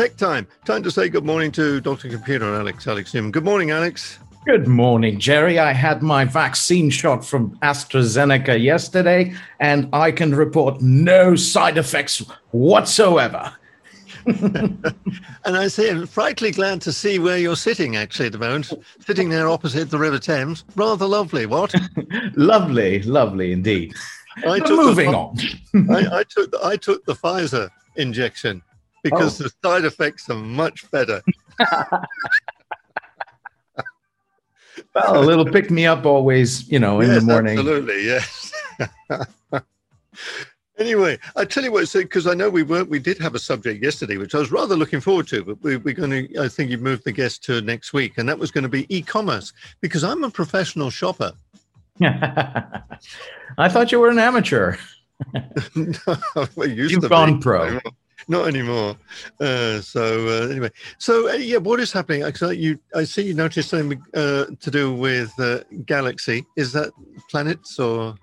Tech time. Time to say good morning to Dr. Computer Alex Alex Neuman. Good morning, Alex. Good morning, Gerry. I had my vaccine shot from AstraZeneca yesterday, and I can report no side effects whatsoever. and I say, I'm frightfully glad to see where you're sitting actually at the moment, sitting there opposite the River Thames. Rather lovely, what? lovely, lovely indeed. I took moving the, on. I, I, took the, I took the Pfizer injection because oh. the side effects are much better. well, a little pick me up always, you know, in yes, the morning. Absolutely, yes. anyway, I tell you what, because I know we weren't, we did have a subject yesterday, which I was rather looking forward to, but we, are going to, I think you've moved the guest to next week, and that was going to be e-commerce, because I'm a professional shopper. I thought you were an amateur. no, You've gone be. pro not anymore. Uh, so uh, anyway, so uh, yeah, what is happening? I, you, I see you noticed something uh, to do with uh, galaxy. Is that planets or?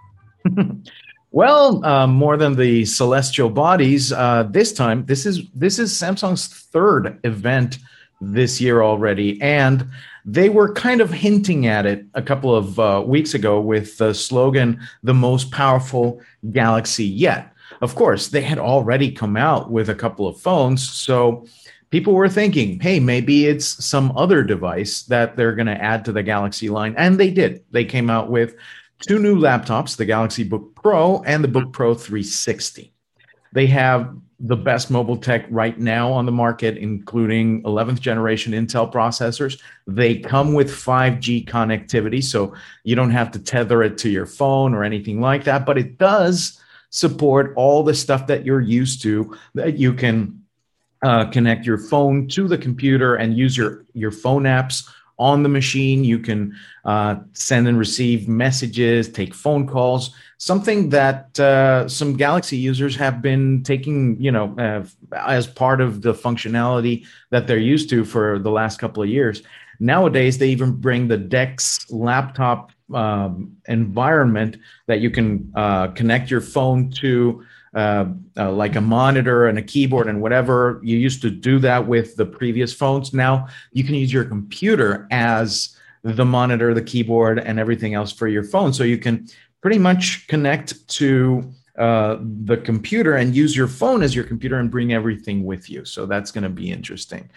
well, um, more than the celestial bodies. Uh, this time, this is this is Samsung's third event this year already, and they were kind of hinting at it a couple of weeks ago with the slogan "the most powerful galaxy yet." Of course, they had already come out with a couple of phones. So people were thinking, hey, maybe it's some other device that they're going to add to the Galaxy line. And they did. They came out with two new laptops, the Galaxy Book Pro and the Book Pro 360. They have the best mobile tech right now on the market, including 11th generation Intel processors. They come with 5G connectivity, so you don't have to tether it to your phone or anything like that, but it does support all the stuff that you're used to that you can uh, connect your phone to the computer and use your your phone apps on the machine. You can uh, send and receive messages take phone calls something that uh, some galaxy users have been taking you know uh, as part of the functionality that they're used to for the last couple of years. Nowadays they even bring the DeX laptop um, environment that you can uh, connect your phone to, uh, uh, like a monitor and a keyboard and whatever. You used to do that with the previous phones. Now you can use your computer as the monitor, the keyboard, and everything else for your phone. So you can pretty much connect to uh, the computer and use your phone as your computer and bring everything with you. So that's going to be interesting.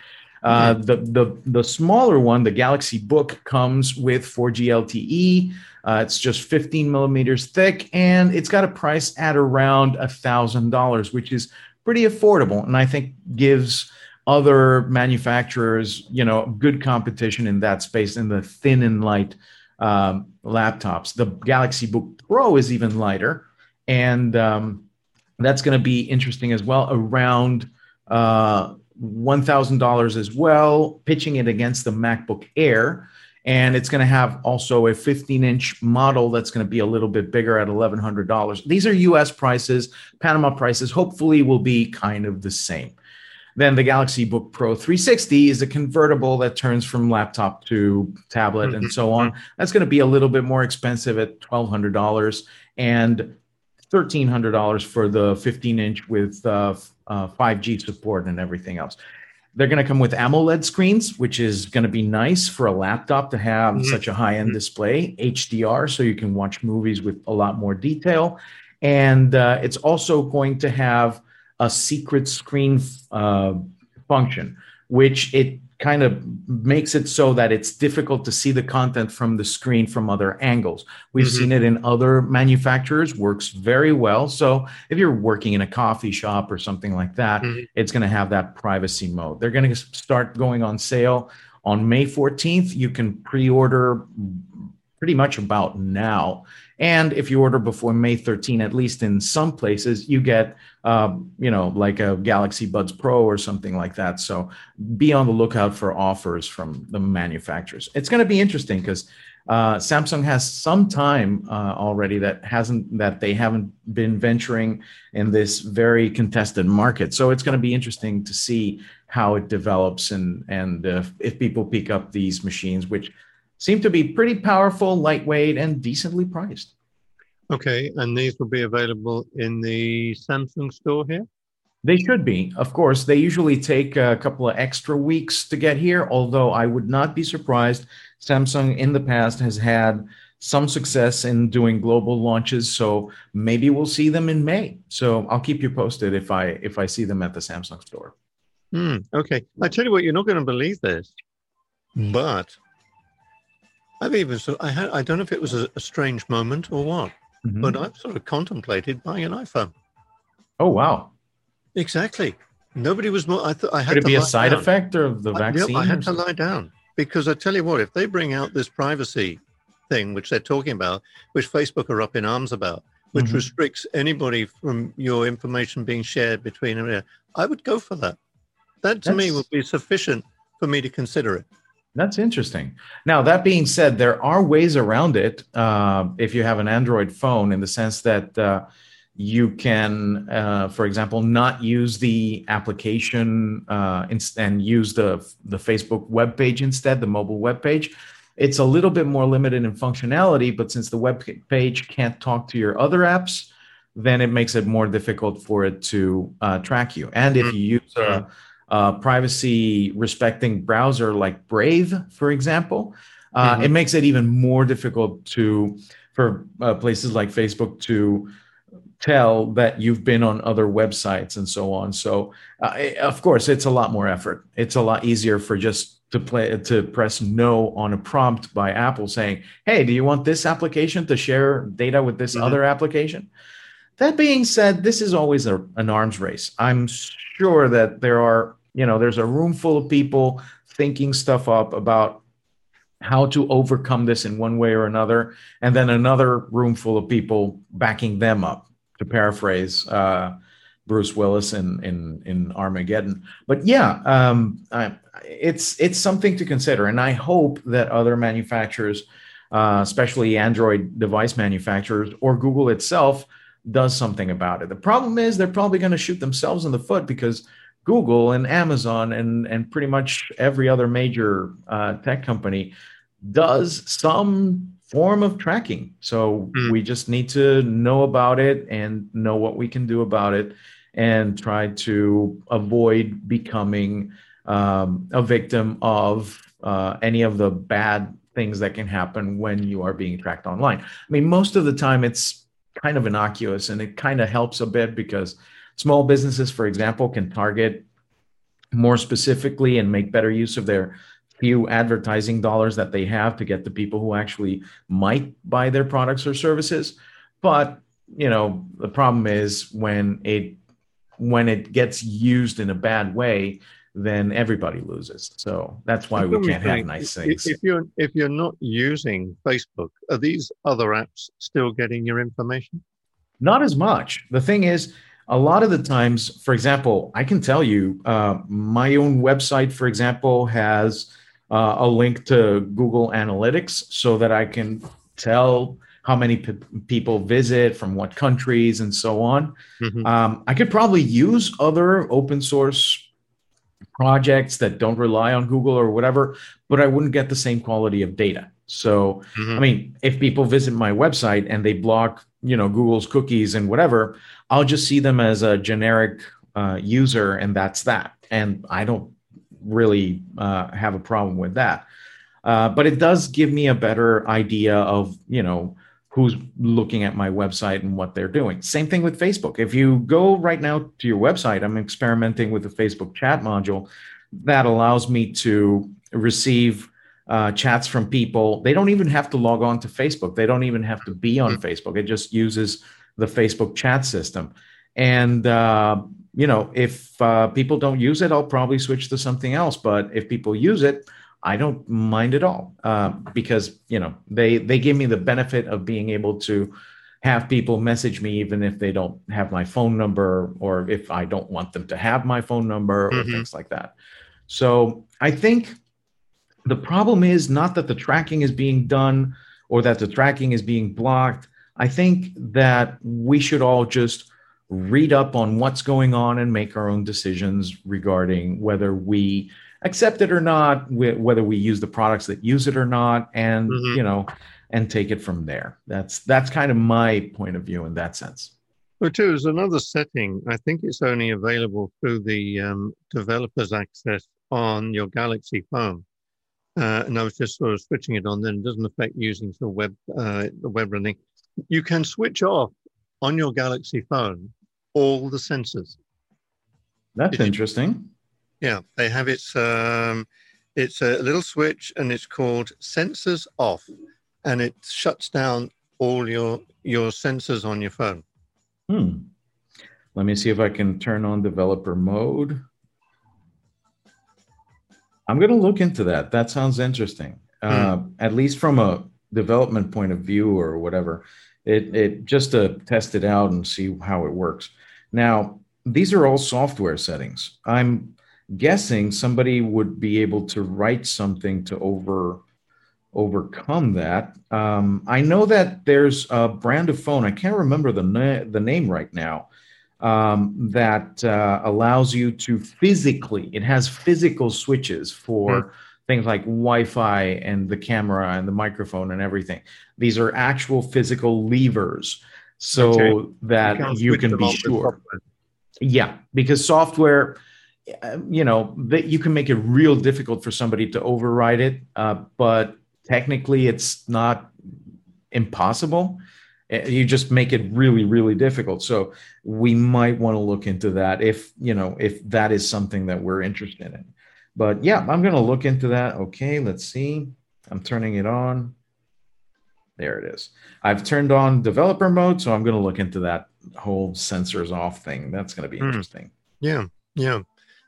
Uh, the, the, the smaller one, the Galaxy Book, comes with 4G LTE. Uh, it's just 15 millimeters thick, and it's got a price at around $1,000, which is pretty affordable, and I think gives other manufacturers, you know, good competition in that space in the thin and light um, laptops. The Galaxy Book Pro is even lighter, and um, that's going to be interesting as well. Around uh, $1,000 as well, pitching it against the MacBook Air. And it's going to have also a 15 inch model that's going to be a little bit bigger at $1,100. These are US prices. Panama prices hopefully will be kind of the same. Then the Galaxy Book Pro 360 is a convertible that turns from laptop to tablet and mm-hmm. so on. That's going to be a little bit more expensive at $1,200 and $1,300 for the 15 inch with uh, uh, 5G support and everything else. They're going to come with AMOLED screens, which is going to be nice for a laptop to have mm-hmm. such a high end mm-hmm. display, HDR, so you can watch movies with a lot more detail. And uh, it's also going to have a secret screen uh, function, which it kind of makes it so that it's difficult to see the content from the screen from other angles. We've mm-hmm. seen it in other manufacturers, works very well. So if you're working in a coffee shop or something like that, mm-hmm. it's going to have that privacy mode. They're going to start going on sale on May 14th. You can pre order pretty much about now. And if you order before May 13, at least in some places, you get, uh, you know, like a Galaxy Buds Pro or something like that. So be on the lookout for offers from the manufacturers. It's going to be interesting because uh, Samsung has some time uh, already that hasn't that they haven't been venturing in this very contested market. So it's going to be interesting to see how it develops and and uh, if people pick up these machines, which seem to be pretty powerful, lightweight, and decently priced. Okay, and these will be available in the Samsung store here? They should be, of course. They usually take a couple of extra weeks to get here, although I would not be surprised. Samsung in the past has had some success in doing global launches, so maybe we'll see them in May. So I'll keep you posted if I if I see them at the Samsung store. Hmm, okay, I tell you what, you're not going to believe this, but I've even so I had I don't know if it was a, a strange moment or what, mm-hmm. but I've sort of contemplated buying an iPhone. Oh wow! Exactly. Nobody was more. I thought I had Could it to be a side down. effect of the vaccine? I, I had to lie down because I tell you what, if they bring out this privacy thing, which they're talking about, which Facebook are up in arms about, which mm-hmm. restricts anybody from your information being shared between them, I would go for that. That to That's... me would be sufficient for me to consider it. That's interesting. Now, that being said, there are ways around it uh, if you have an Android phone, in the sense that uh, you can, uh, for example, not use the application uh, and use the the Facebook web page instead, the mobile web page. It's a little bit more limited in functionality, but since the web page can't talk to your other apps, then it makes it more difficult for it to uh, track you. And if you use a, a privacy respecting browser like Brave, for example, uh, mm-hmm. it makes it even more difficult to for uh, places like Facebook to tell that you've been on other websites and so on. So, uh, of course, it's a lot more effort. It's a lot easier for just to play to press no on a prompt by Apple saying, "Hey, do you want this application to share data with this mm-hmm. other application?" That being said, this is always a, an arms race. I'm sure that there are, you know, there's a room full of people thinking stuff up about how to overcome this in one way or another, and then another room full of people backing them up to paraphrase uh, Bruce Willis in, in in Armageddon. But yeah, um, I, it's it's something to consider, and I hope that other manufacturers, uh, especially Android device manufacturers or Google itself, does something about it. The problem is they're probably going to shoot themselves in the foot because Google and Amazon and and pretty much every other major uh, tech company does some form of tracking. So mm. we just need to know about it and know what we can do about it and try to avoid becoming um, a victim of uh, any of the bad things that can happen when you are being tracked online. I mean, most of the time it's kind of innocuous and it kind of helps a bit because small businesses, for example, can target more specifically and make better use of their few advertising dollars that they have to get the people who actually might buy their products or services. But you know, the problem is when it when it gets used in a bad way, then everybody loses. So that's why we can't have nice things. If you're if you're not using Facebook, are these other apps still getting your information? Not as much. The thing is, a lot of the times, for example, I can tell you, uh, my own website, for example, has uh, a link to Google Analytics so that I can tell how many p- people visit from what countries and so on. Mm-hmm. Um, I could probably use other open source projects that don't rely on Google or whatever, but I wouldn't get the same quality of data. So, mm-hmm. I mean, if people visit my website and they block, you know, Google's cookies and whatever, I'll just see them as a generic uh, user, and that's that. And I don't really uh, have a problem with that. Uh, but it does give me a better idea of you know who's looking at my website and what they're doing. Same thing with Facebook. If you go right now to your website, I'm experimenting with the Facebook chat module that allows me to receive uh, chats from people. They don't even have to log on to Facebook. They don't even have to be on mm-hmm. Facebook. It just uses the Facebook chat system. And uh, you know, if uh, people don't use it, I'll probably switch to something else. But if people use it, I don't mind at all uh, because you know they they give me the benefit of being able to have people message me even if they don't have my phone number or if I don't want them to have my phone number or mm-hmm. things like that. So I think the problem is not that the tracking is being done or that the tracking is being blocked. I think that we should all just read up on what's going on and make our own decisions regarding whether we accept it or not, whether we use the products that use it or not, and mm-hmm. you know, and take it from there. That's that's kind of my point of view in that sense. Well, too, there's another setting. I think it's only available through the um, developers access on your Galaxy phone. Uh, and I was just sort of switching it on. Then it doesn't affect using the web, uh, the web running. You can switch off on your Galaxy phone all the sensors. That's interesting. Yeah, they have its um, it's a little switch, and it's called Sensors Off, and it shuts down all your your sensors on your phone. Hmm. Let me see if I can turn on developer mode. I'm going to look into that. That sounds interesting. Hmm. Uh, at least from a development point of view or whatever. It, it just to test it out and see how it works. Now, these are all software settings. I'm guessing somebody would be able to write something to over overcome that. Um, I know that there's a brand of phone. I can't remember the na- the name right now. Um, that uh, allows you to physically. It has physical switches for. Mm things like Wi-Fi and the camera and the microphone and everything. These are actual physical levers so okay. that you, you can be sure. Yeah, because software, uh, you know, that you can make it real difficult for somebody to override it, uh, but technically it's not impossible. Uh, you just make it really, really difficult. So we might want to look into that if you know if that is something that we're interested in. But yeah, I'm going to look into that. Okay, let's see. I'm turning it on. There it is. I've turned on developer mode, so I'm going to look into that whole sensors off thing. That's going to be mm. interesting. Yeah, yeah.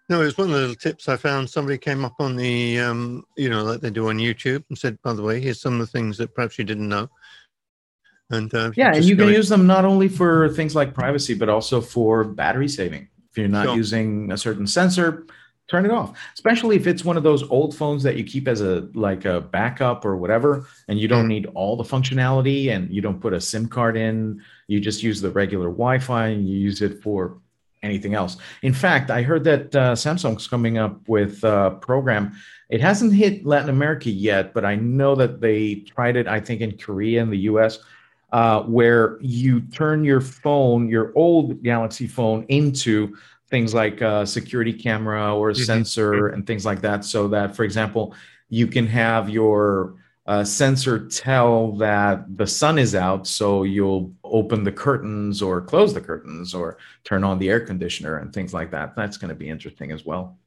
No, it was one of the little tips I found. Somebody came up on the, um, you know, like they do on YouTube and said, by the way, here's some of the things that perhaps you didn't know. And uh, yeah, and you can use them not only for things like privacy, but also for battery saving. If you're not sure. using a certain sensor, turn it off. Especially if it's one of those old phones that you keep as a like a backup or whatever and you don't need all the functionality and you don't put a sim card in you just use the regular wi-fi and you use it for anything else. In fact i heard that uh, samsung's coming up with a program. It hasn't hit latin america yet but i know that they tried it i think in korea and the us uh, where you turn your phone your old galaxy phone into things like a security camera or a mm-hmm. sensor and things like that so that for example you can have your uh, sensor tell that the sun is out so you'll open the curtains or close the curtains or turn on the air conditioner and things like that. That's going to be interesting as well.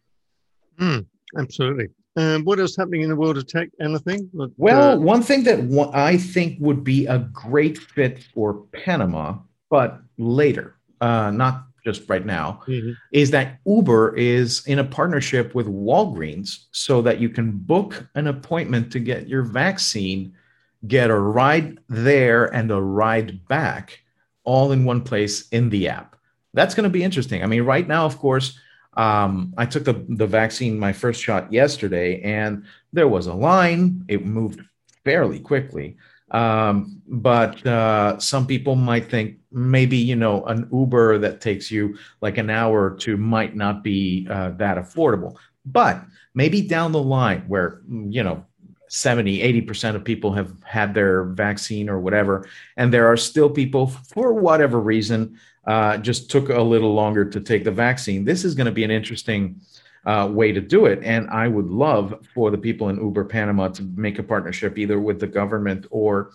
Mm, absolutely um, what is happening in the world of tech anything well uh, one thing that i think would be a great fit for panama but later uh, not just right now, mm-hmm. is that Uber is in a partnership with Walgreens so that you can book an appointment to get your vaccine, get a ride there and a ride back all in one place in the app. That's going to be interesting. I mean, right now, of course, um, I took the, the vaccine, my first shot yesterday, and there was a line. It moved fairly quickly. Um, but uh, some people might think maybe you know an Uber that takes you like an hour or two might not be uh, that affordable. But maybe down the line, where you know 70 80% of people have had their vaccine or whatever and there are still people for whatever reason uh, just took a little longer to take the vaccine this is going to be an interesting uh, way to do it. And I would love for the people in Uber Panama to make a partnership either with the government or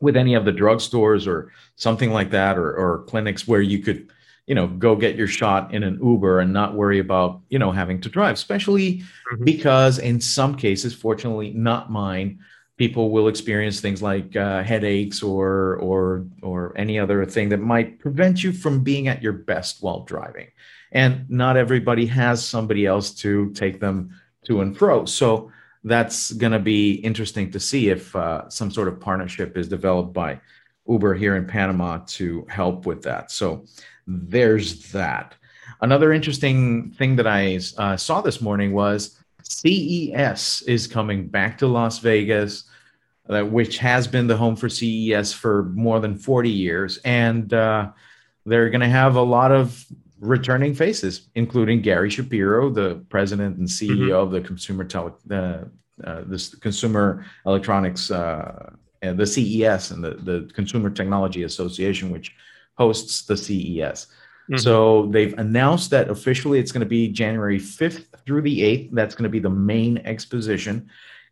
with any of the drugstores or something like that, or, or clinics where you could, you know, go get your shot in an Uber and not worry about, you know, having to drive, especially mm-hmm. because in some cases, fortunately, not mine, people will experience things like uh, headaches or or or any other thing that might prevent you from being at your best while driving and not everybody has somebody else to take them to and fro. So that's going to be interesting to see if uh, some sort of partnership is developed by Uber here in Panama to help with that. So there's that. Another interesting thing that I uh, saw this morning was CES is coming back to Las Vegas, uh, which has been the home for CES for more than 40 years. And uh, they're going to have a lot of returning faces, including Gary Shapiro, the president and CEO mm-hmm. of the Consumer Tele, uh, uh, this Consumer Electronics, uh, and the CES and the, the Consumer Technology Association, which hosts the CES. Mm-hmm. So they've announced that officially it's going to be January 5th through the 8th. That's going to be the main exposition.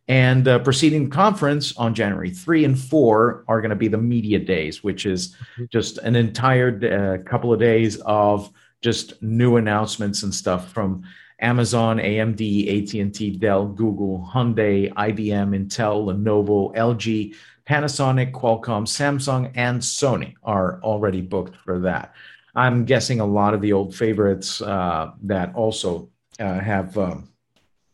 And uh, preceding conference on January 3 and 4 are going to be the media days, which is mm-hmm. just an entire uh, couple of days of just new announcements and stuff from Amazon, AMD, AT&T, Dell, Google, Hyundai, IBM, Intel, Lenovo, LG, Panasonic, Qualcomm, Samsung, and Sony are already booked for that. I'm guessing a lot of the old favorites uh, that also uh, have um,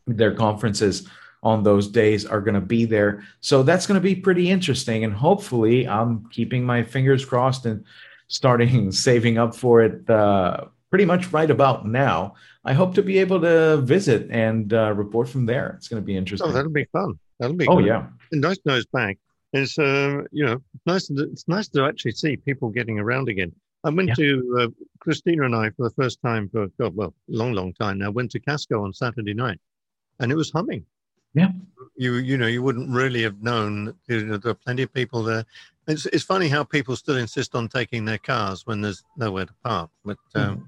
their conferences on those days are going to be there. So that's going to be pretty interesting. And hopefully, I'm keeping my fingers crossed and starting saving up for it uh, pretty much right about now. I hope to be able to visit and uh, report from there. It's going to be interesting. Oh, that'll be fun. That'll be. Oh good. yeah. nice nose back. It's uh, you know nice. To, it's nice to actually see people getting around again. I went yeah. to uh, Christina and I for the first time for God, well, long, long time now. Went to Casco on Saturday night, and it was humming. Yeah, you you know you wouldn't really have known. You know, there are plenty of people there. It's it's funny how people still insist on taking their cars when there's nowhere to park. But um, mm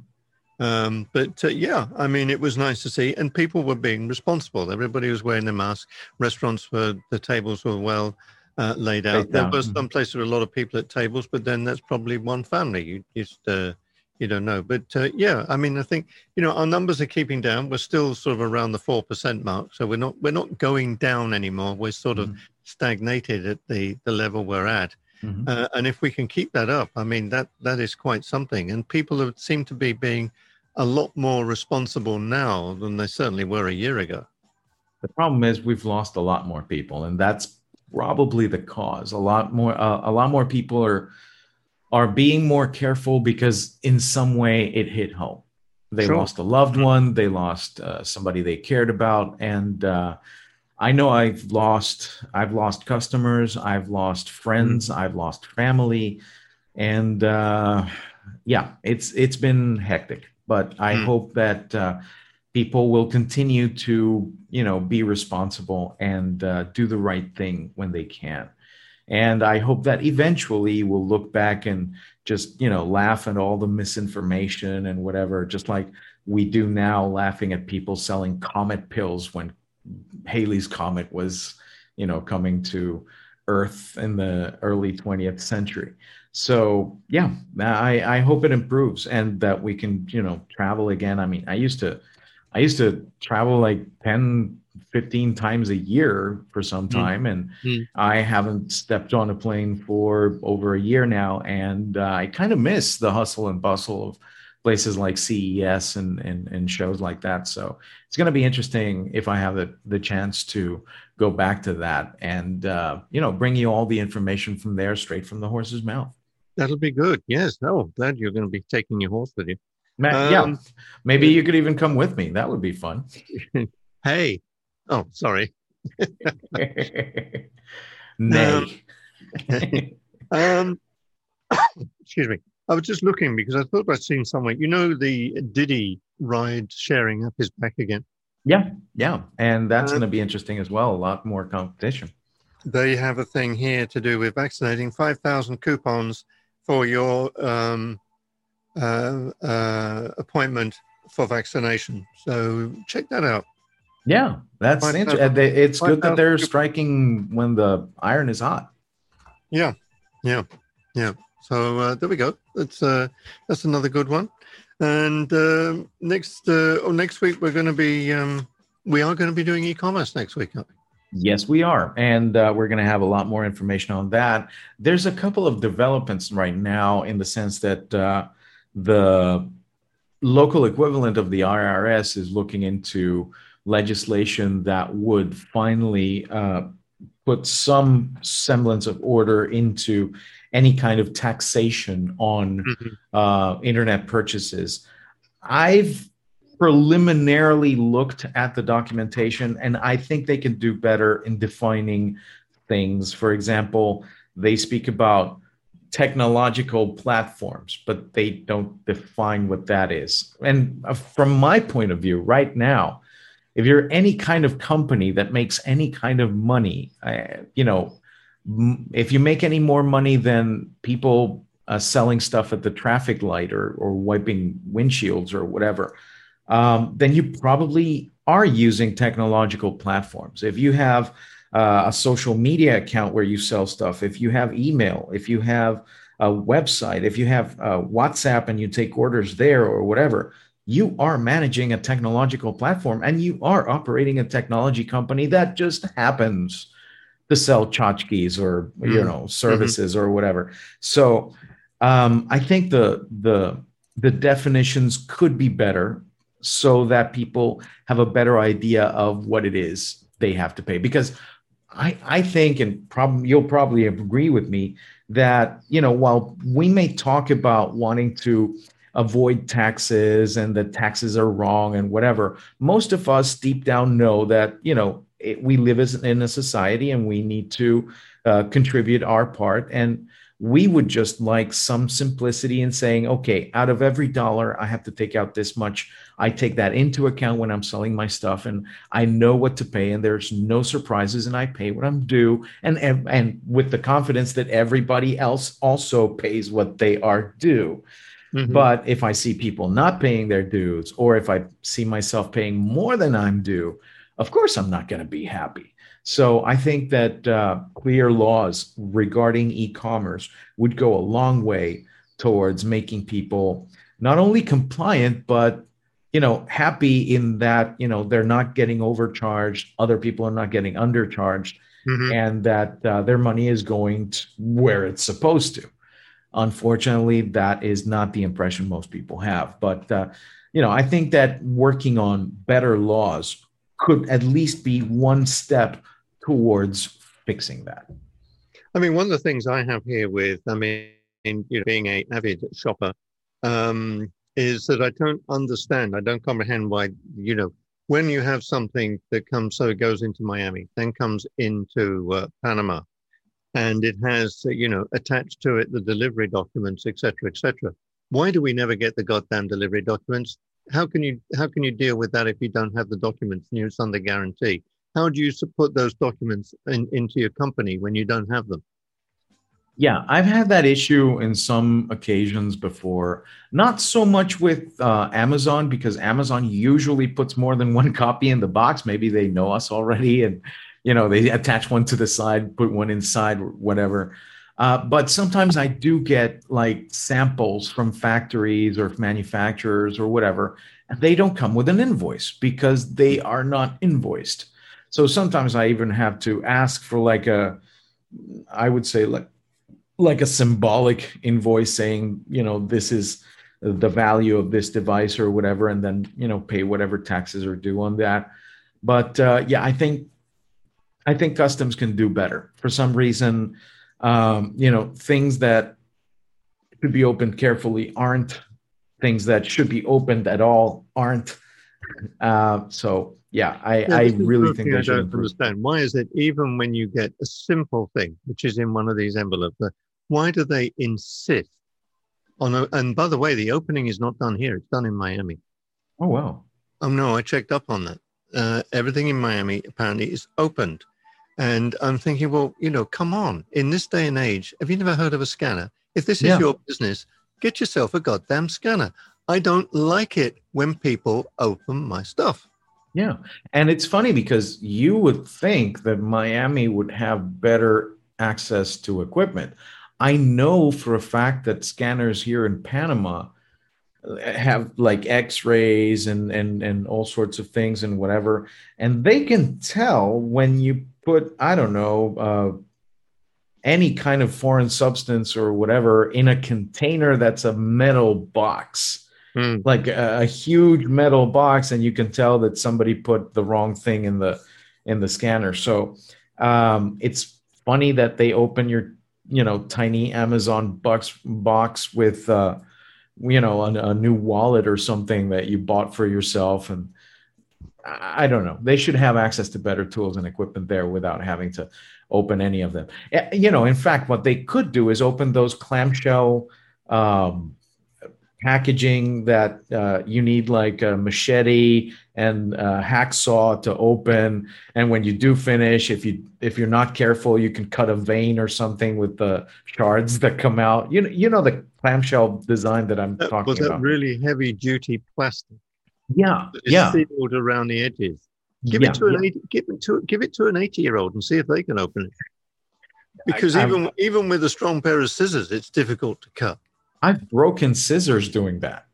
um, but uh, yeah, I mean, it was nice to see, and people were being responsible. Everybody was wearing their mask. Restaurants were the tables were well uh, laid out. There were some places with a lot of people at tables, but then that's probably one family. You just uh, you don't know. But uh, yeah, I mean, I think you know our numbers are keeping down. We're still sort of around the four percent mark, so we're not we're not going down anymore. We're sort of mm-hmm. stagnated at the the level we're at. Mm-hmm. Uh, and if we can keep that up, I mean that that is quite something. And people have, seem to be being a lot more responsible now than they certainly were a year ago. The problem is we've lost a lot more people, and that's probably the cause. A lot more, uh, a lot more people are are being more careful because in some way it hit home. They sure. lost a loved mm-hmm. one, they lost uh, somebody they cared about, and uh, I know I've lost I've lost customers, I've lost friends, mm-hmm. I've lost family, and uh, yeah, it's it's been hectic. But I mm-hmm. hope that uh, people will continue to you know be responsible and uh, do the right thing when they can. And i hope that eventually we'll look back and just you know laugh at all the misinformation and whatever just like we do now laughing at people selling comet pills when halley's comet was you know coming to earth in the early 20th century. So yeah i i hope it improves and that we can you know travel again. I mean i used to I used to travel like 10, 15 times a year for some hmm. time. Mm. And mm. I haven't stepped on a plane for over a year now. And uh, I kind of miss the hustle and bustle of places like CES and, and, and shows like that. So it's going to be interesting if I have the, the chance to go back to that and, uh, you know, bring you all the information from there straight from the horse's mouth. That'll be good. Yes. No, glad you're going to be taking your horse with you. Matt, um, yeah, maybe you could even come with me. That would be fun. hey, oh, sorry. Nay. Um, um excuse me. I was just looking because I thought I'd seen somewhere. You know, the DiDi ride sharing app is back again. Yeah, yeah, and that's going to be interesting as well. A lot more competition. They have a thing here to do with vaccinating five thousand coupons for your um, uh, uh, appointment for vaccination. So check that out. Yeah, that's interesting. It's good that they're striking when the iron is hot. Yeah, yeah, yeah. So uh, there we go. That's uh, that's another good one. And uh, next uh, oh, next week we're going to be um, we are going to be doing e-commerce next week. Yes, we are. And uh, we're going to have a lot more information on that. There's a couple of developments right now in the sense that uh, the local equivalent of the IRS is looking into legislation that would finally uh, put some semblance of order into any kind of taxation on mm-hmm. uh, internet purchases. I've preliminarily looked at the documentation, and I think they can do better in defining things. For example, they speak about technological platforms, but they don't define what that is. And uh, from my point of view, right now, if you're any kind of company that makes any kind of money, you know, if you make any more money than people uh, selling stuff at the traffic light or, or wiping windshields or whatever, um, then you probably are using technological platforms. If you have uh, a social media account where you sell stuff, if you have email, if you have a website, if you have uh, WhatsApp and you take orders there or whatever, you are managing a technological platform and you are operating a technology company that just happens to sell tchotchkes or mm-hmm. you know services mm-hmm. or whatever. So um, I think the the the definitions could be better so that people have a better idea of what it is they have to pay because I, I think and probably you'll probably agree with me that you know while we may talk about wanting to avoid taxes and that taxes are wrong and whatever most of us deep down know that you know it, we live as in a society and we need to uh, contribute our part. And we would just like some simplicity in saying, okay, out of every dollar, I have to take out this much. I take that into account when I'm selling my stuff, and I know what to pay, and there's no surprises, and I pay what I'm due, and and with the confidence that everybody else also pays what they are due. Mm-hmm. But if I see people not paying their dues, or if I see myself paying more than I'm due, of course I'm not going to be happy. So I think that uh, clear laws regarding e-commerce would go a long way towards making people not only compliant but you know happy in that you know they're not getting overcharged other people are not getting undercharged mm-hmm. and that uh, their money is going to where it's supposed to unfortunately that is not the impression most people have but uh, you know i think that working on better laws could at least be one step towards fixing that? I mean, one of the things I have here with, I mean, you know, being a avid shopper, um, is that I don't understand, I don't comprehend why, you know, when you have something that comes, so it goes into Miami, then comes into uh, Panama, and it has, you know, attached to it the delivery documents, etc., etc. Why do we never get the goddamn delivery documents? How can you how can you deal with that if you don't have the documents and it's under guarantee? how do you put those documents in, into your company when you don't have them? Yeah, I've had that issue in some occasions before. Not so much with uh, Amazon because Amazon usually puts more than one copy in the box. Maybe they know us already, and you know they attach one to the side, put one inside, whatever. Uh, but sometimes I do get like samples from factories or manufacturers or whatever, and they don't come with an invoice because they are not invoiced. So sometimes I even have to ask for like a, I would say like, like a symbolic invoice saying, you know, this is the value of this device or whatever, and then you know pay whatever taxes are due on that. But uh, yeah, I think I think customs can do better. For some reason, um, you know, things that should be opened carefully aren't. Things that should be opened at all aren't. Uh, so yeah, I, yeah, I really think I don't understand. Why is it even when you get a simple thing, which is in one of these envelopes, why do they insist on? A, and by the way, the opening is not done here; it's done in Miami. Oh wow! Oh no, I checked up on that. Uh, everything in Miami apparently is opened, and I'm thinking, well, you know, come on! In this day and age, have you never heard of a scanner? If this is yeah. your business, get yourself a goddamn scanner. I don't like it when people open my stuff. Yeah. And it's funny because you would think that Miami would have better access to equipment. I know for a fact that scanners here in Panama have like x-rays and and and all sorts of things and whatever and they can tell when you put i don't know uh, any kind of foreign substance or whatever in a container that's a metal box mm. like a, a, huge metal box, and you can tell that somebody put the wrong thing in the in the scanner. So um, it's funny that they open your you know tiny Amazon box box with uh, you know a, a new wallet or something that you bought for yourself and. I don't know. They should have access to better tools and equipment there without having to open any of them. Eh, you know, in fact, what they could do is open those clamshell um, packaging that uh, you need like a machete and a hacksaw to open. And when you do finish if you if you're not careful you can cut a vein or something with the shards that come out. You know you know the clamshell design that i'm that, talking was that about. really heavy duty plastic? Yeah is yeah. sealed around the edges. Give yeah, it to an yeah. 80, give it to give it to an 80 year old and see if they can open it. Because I- even even with a strong pair of scissors it's difficult to cut. I've broken scissors doing that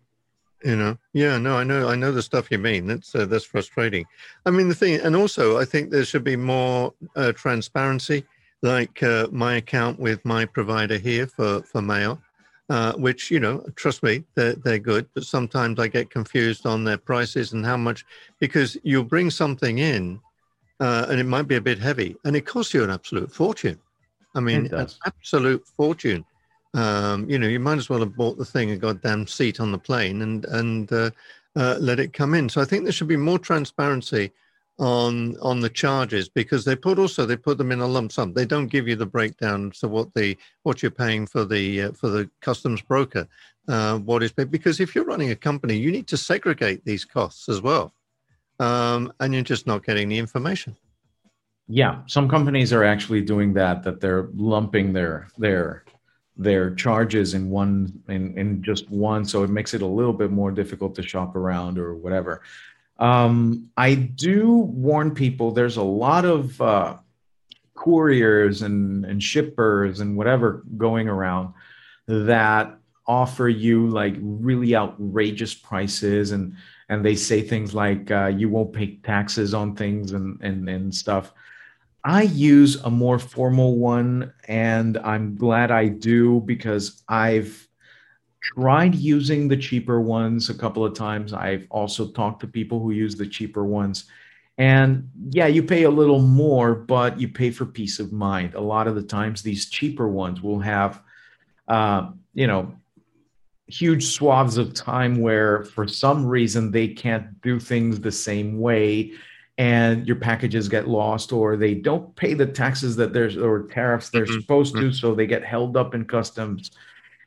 you know? Yeah no i know i know the stuff you mean. That's uh, that's frustrating. I mean the thing and also i think there should be more uh, transparency like uh, my account with my provider here for for mail uh, which you know trust me they're, they're good but sometimes i get confused on their prices and how much because you'll bring something in uh, and it might be a bit heavy and it costs you an absolute fortune. I mean an absolute fortune um, you know, you might as well have bought the thing a goddamn seat on the plane and and uh, uh, let it come in. So I think there should be more transparency on on the charges because they put also they put them in a lump sum. They don't give you the breakdown so what the what you're paying for the uh, for the customs broker, uh, what is paid. Because if you're running a company, you need to segregate these costs as well, um, and you're just not getting the information. Yeah, some companies are actually doing that. That they're lumping their their their charges in one in, in just one, so it makes it a little bit more difficult to shop around or whatever. Um, I do warn people. There's a lot of uh, couriers and and shippers and whatever going around that offer you like really outrageous prices and and they say things like uh, you won't pay taxes on things and and and stuff I use a more formal one, and I'm glad I do because I've tried using the cheaper ones a couple of times. I've also talked to people who use the cheaper ones. And yeah, you pay a little more, but you pay for peace of mind. A lot of the times, these cheaper ones will have, uh, you know, huge swaths of time where for some reason they can't do things the same way and your packages get lost or they don't pay the taxes that there's or tariffs they're Mhm. supposed to so they get held up in customs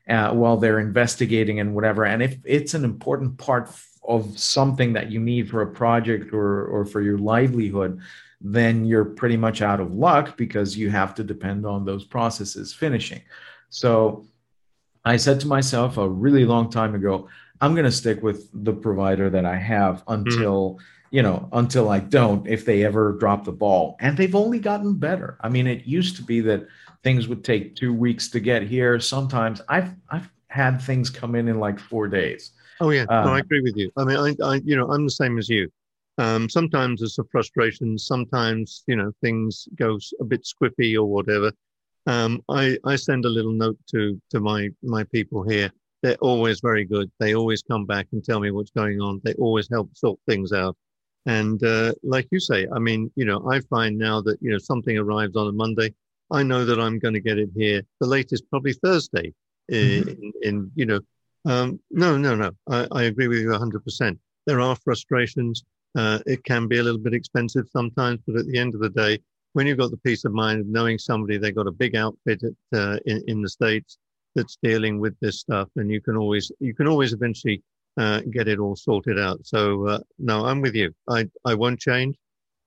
uh, while they're investigating and whatever. And if it's an important part of something that you need for a project or or for your livelihood then you're pretty much out of luck because you have to depend on those processes finishing. So i said to myself a really long time ago i'm going to stick with the provider that i have until you know, until I don't, if they ever drop the ball. And they've only gotten better. I mean, it used to be that things would take two weeks to get here. Sometimes I've I've had things come in in like four days. Oh yeah, no, Uh, I agree with you. I mean, I, I, you know, I'm the same as you. Um, sometimes it's a frustration. Sometimes, you know, things go a bit squiffy or whatever. Um, I, I send a little note to to my my people here. They're always very good. They always come back and tell me what's going on. They always help sort things out. And uh, like you say, I mean, you know, I find now that you know something arrives on a Monday, I know that I'm going to get it here the latest probably Thursday. In, Mhm. in, in you know, um, no, no, no. I, I agree with you 100%. There are frustrations. Uh, it can be a little bit expensive sometimes, but at the end of the day, when you've got the peace of mind of knowing somebody, they've got a big outfit at, uh, in, in the States that's dealing with this stuff, and you can always, you can always eventually uh, get it all sorted out. So, uh, no, I'm with you. I, I won't change.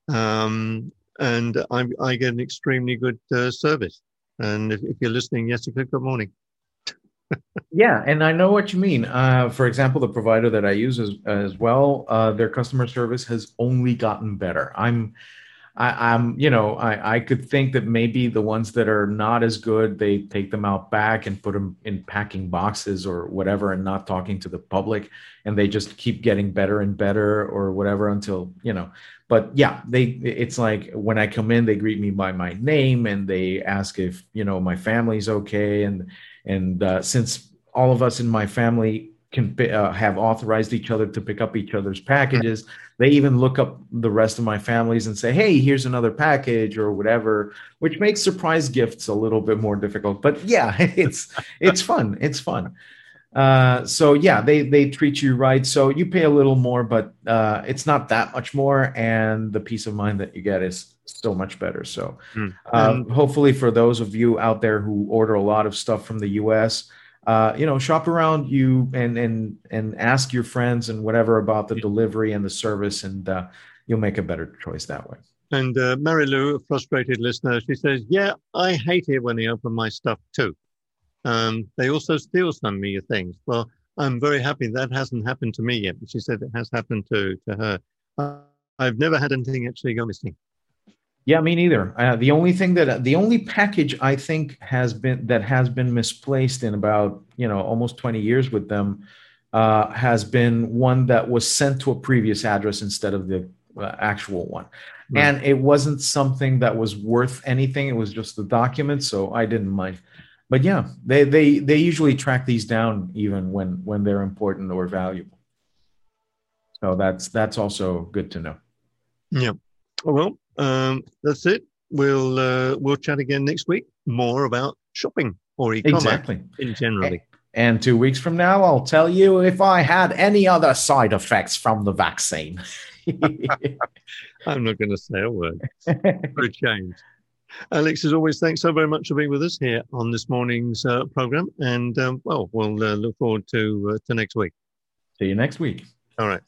Um, and I, I get an extremely good uh, service. And if, if you're listening, Jessica, good morning. Yeah, and I know what you mean. Uh, for example, the provider that I use as, as well, uh, their customer service has only gotten better. I'm, I, I'm, you know, I, I could think that maybe the ones that are not as good, they take them out back and put them in packing boxes or whatever, and not talking to the public, and they just keep getting better and better or whatever until you know. But yeah, they, it's like when I come in, they greet me by my name and they ask if you know my family's okay and and uh, since all of us in my family can uh, have authorized each other to pick up each other's packages, they even look up the rest of my families and say, "Hey, here's another package" or whatever, which makes surprise gifts a little bit more difficult. But yeah, it's it's fun. It's fun. Uh, so yeah, they they treat you right. So you pay a little more, but uh, it's not that much more, and the peace of mind that you get is so much better. So Mm. um, hopefully, for those of you out there who order a lot of stuff from the U.S., uh, you know, shop around you and and and ask your friends and whatever about the delivery and the service, and uh, you'll make a better choice that way. And uh, Mary Lou, a frustrated listener, she says, "Yeah, I hate it when they open my stuff too. Um, they also steal some of your things. Well, I'm very happy that hasn't happened to me yet. But she said it has happened to to her. Uh, I've never had anything actually go missing. Yeah, me neither. Uh, the only thing that the only package I think has been that has been misplaced in about you know almost 20 years with them uh, has been one that was sent to a previous address instead of the uh, actual one, right. and it wasn't something that was worth anything. It was just the document, so I didn't mind. But yeah, they they they usually track these down even when when they're important or valuable. So that's that's also good to know. Yeah. Well, um, that's it. We'll uh, we'll chat again next week more about shopping or e-commerce exactly. in generally. And two weeks from now, I'll tell you if I had any other side effects from the vaccine. I'm not going to say a word for a change. Alex, as always, thanks so very much for being with us here on this morning's uh, program. And um, well, we'll uh, look forward to uh, to next week. See you next week. All right.